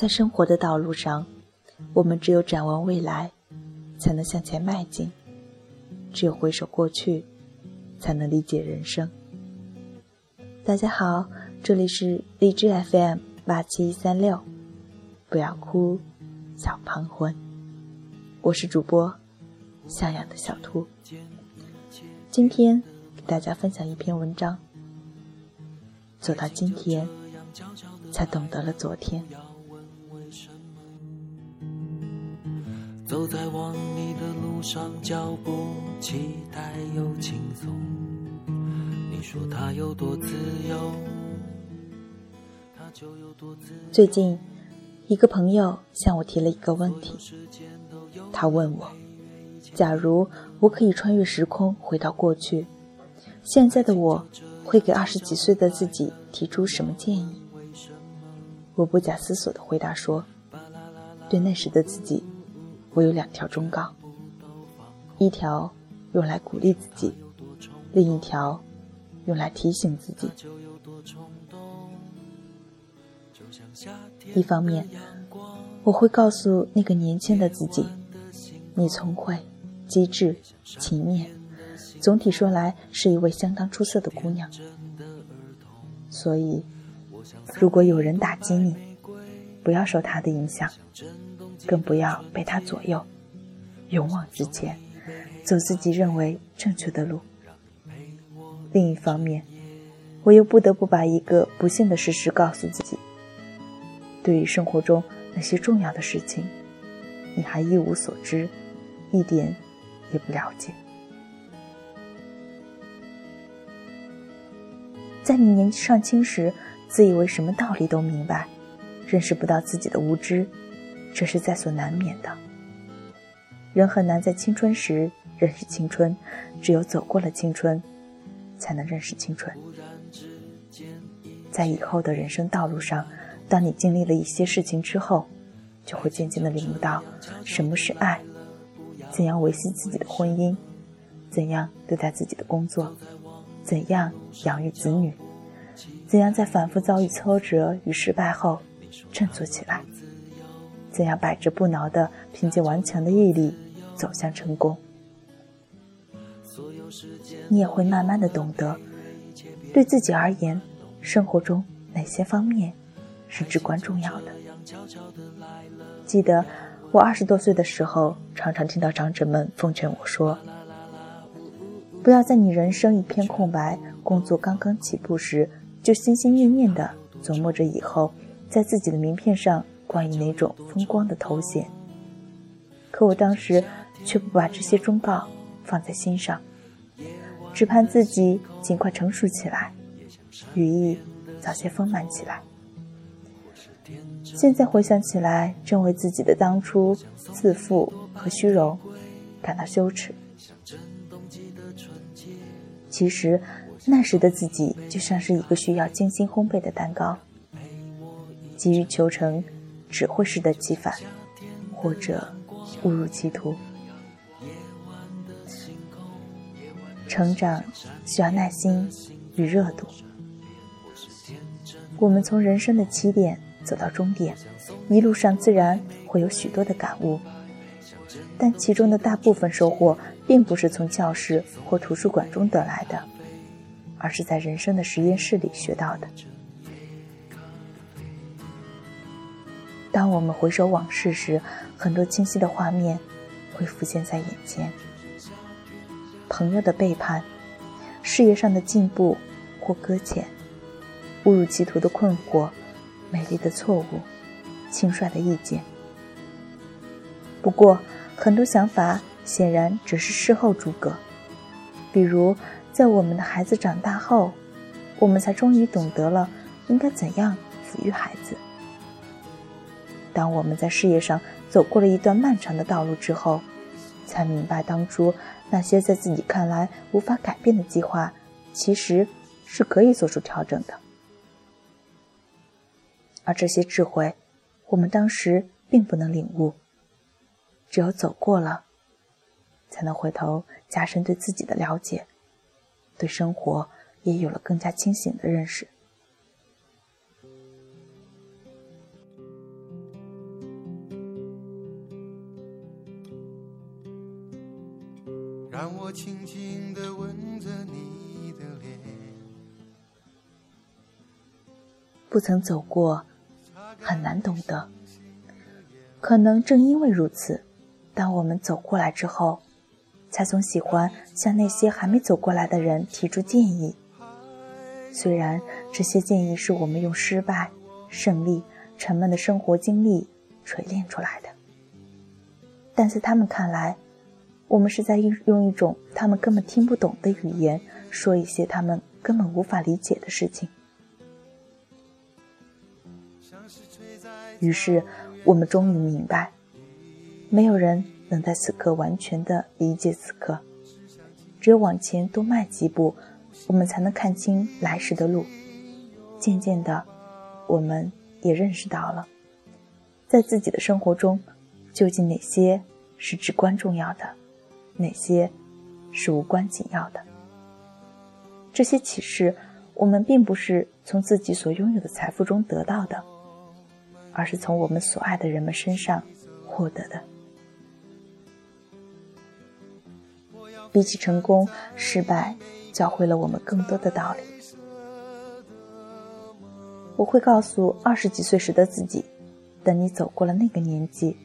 在生活的道路上，我们只有展望未来，才能向前迈进；只有回首过去，才能理解人生。大家好，这里是荔枝 FM 八七三六，不要哭，小胖魂，我是主播向阳的小兔。今天给大家分享一篇文章，走到今天，才懂得了昨天。走在往你的路上，脚步期待又轻松。你说他有多自由，他就有多自由。最近，一个朋友向我提了一个问题，他问我：假如我可以穿越时空回到过去，现在的我会给二十几岁的自己提出什么建议？我不假思索的回答说：对那时的自己。我有两条忠告，一条用来鼓励自己，另一条用来提醒自己。一方面，我会告诉那个年轻的自己，你聪慧、机智、勤勉，总体说来是一位相当出色的姑娘。所以，如果有人打击你，不要受他的影响。更不要被他左右，勇往直前，走自己认为正确的路。另一方面，我又不得不把一个不幸的事实告诉自己：对于生活中那些重要的事情，你还一无所知，一点也不了解。在你年纪尚轻时，自以为什么道理都明白，认识不到自己的无知。这是在所难免的。人很难在青春时认识青春，只有走过了青春，才能认识青春。在以后的人生道路上，当你经历了一些事情之后，就会渐渐的领悟到什么是爱，怎样维系自己的婚姻，怎样对待自己的工作，怎样养育子女，怎样在反复遭遇挫折与失败后振作起来。怎样百折不挠的凭借顽强的毅力走向成功？你也会慢慢的懂得，对自己而言，生活中哪些方面是至关重要的。记得我二十多岁的时候，常常听到长者们奉劝我说：“不要在你人生一片空白、工作刚刚起步时，就心心念念的琢磨着以后在自己的名片上。”冠以那种风光的头衔，可我当时却不把这些忠告放在心上，只盼自己尽快成熟起来，羽翼早些丰满起来。现在回想起来，正为自己的当初自负和虚荣感到羞耻。其实那时的自己就像是一个需要精心烘焙的蛋糕，急于求成。只会适得其反，或者误入歧途。成长需要耐心与热度。我们从人生的起点走到终点，一路上自然会有许多的感悟，但其中的大部分收获，并不是从教室或图书馆中得来的，而是在人生的实验室里学到的。当我们回首往事时，很多清晰的画面会浮现在眼前：朋友的背叛，事业上的进步或搁浅，误入歧途的困惑，美丽的错误，轻率的意见。不过，很多想法显然只是事后诸葛。比如，在我们的孩子长大后，我们才终于懂得了应该怎样抚育孩子。当我们在事业上走过了一段漫长的道路之后，才明白当初那些在自己看来无法改变的计划，其实是可以做出调整的。而这些智慧，我们当时并不能领悟。只有走过了，才能回头加深对自己的了解，对生活也有了更加清醒的认识。不曾走过，很难懂得。可能正因为如此，当我们走过来之后，才总喜欢向那些还没走过来的人提出建议。虽然这些建议是我们用失败、胜利、沉闷的生活经历锤炼出来的，但在他们看来，我们是在用用一种他们根本听不懂的语言说一些他们根本无法理解的事情。于是，我们终于明白，没有人能在此刻完全的理解此刻，只有往前多迈几步，我们才能看清来时的路。渐渐的，我们也认识到了，在自己的生活中，究竟哪些是至关重要的。哪些是无关紧要的？这些启示，我们并不是从自己所拥有的财富中得到的，而是从我们所爱的人们身上获得的。比起成功，失败教会了我们更多的道理。我会告诉二十几岁时的自己：，等你走过了那个年纪，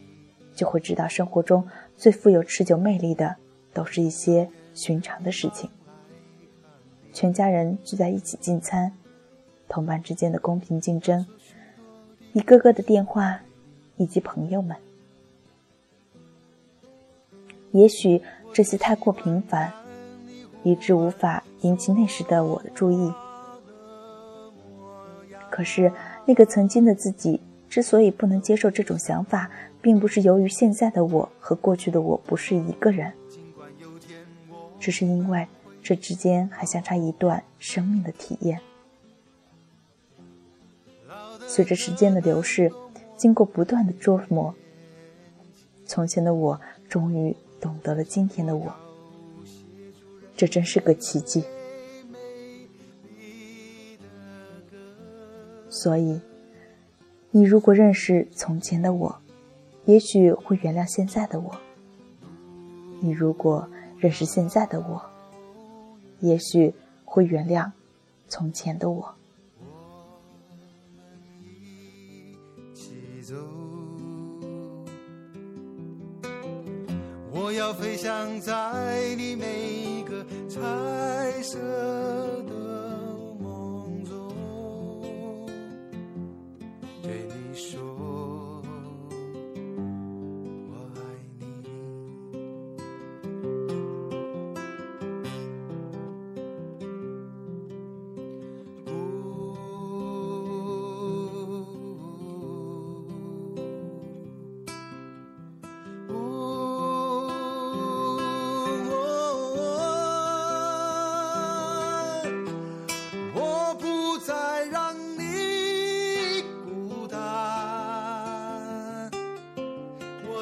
就会知道生活中最富有持久魅力的。都是一些寻常的事情。全家人聚在一起进餐，同伴之间的公平竞争，一个个的电话，以及朋友们。也许这些太过平凡，以致无法引起那时的我的注意。可是，那个曾经的自己之所以不能接受这种想法，并不是由于现在的我和过去的我不是一个人。只是因为这之间还相差一段生命的体验。随着时间的流逝，经过不断的琢磨，从前的我终于懂得了今天的我。这真是个奇迹。所以，你如果认识从前的我，也许会原谅现在的我。你如果……认识现在的我，也许会原谅从前的我。要飞翔在你每个彩色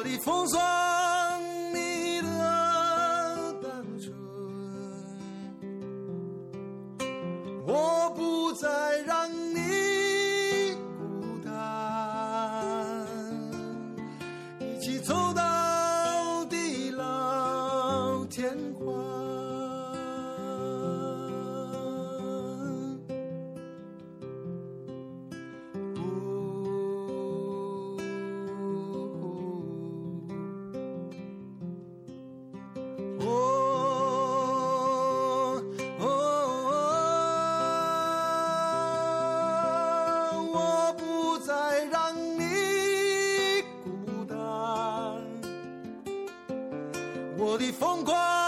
你风霜，你的单纯，我不再让你孤单。一起走到地老天荒。我的风光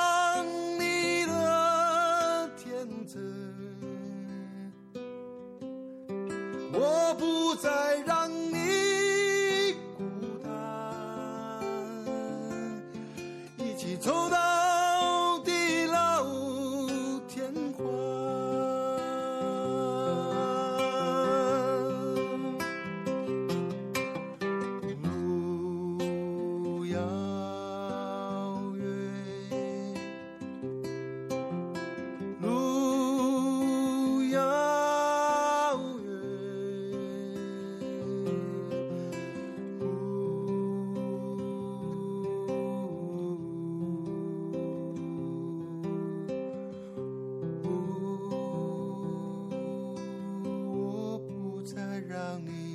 让你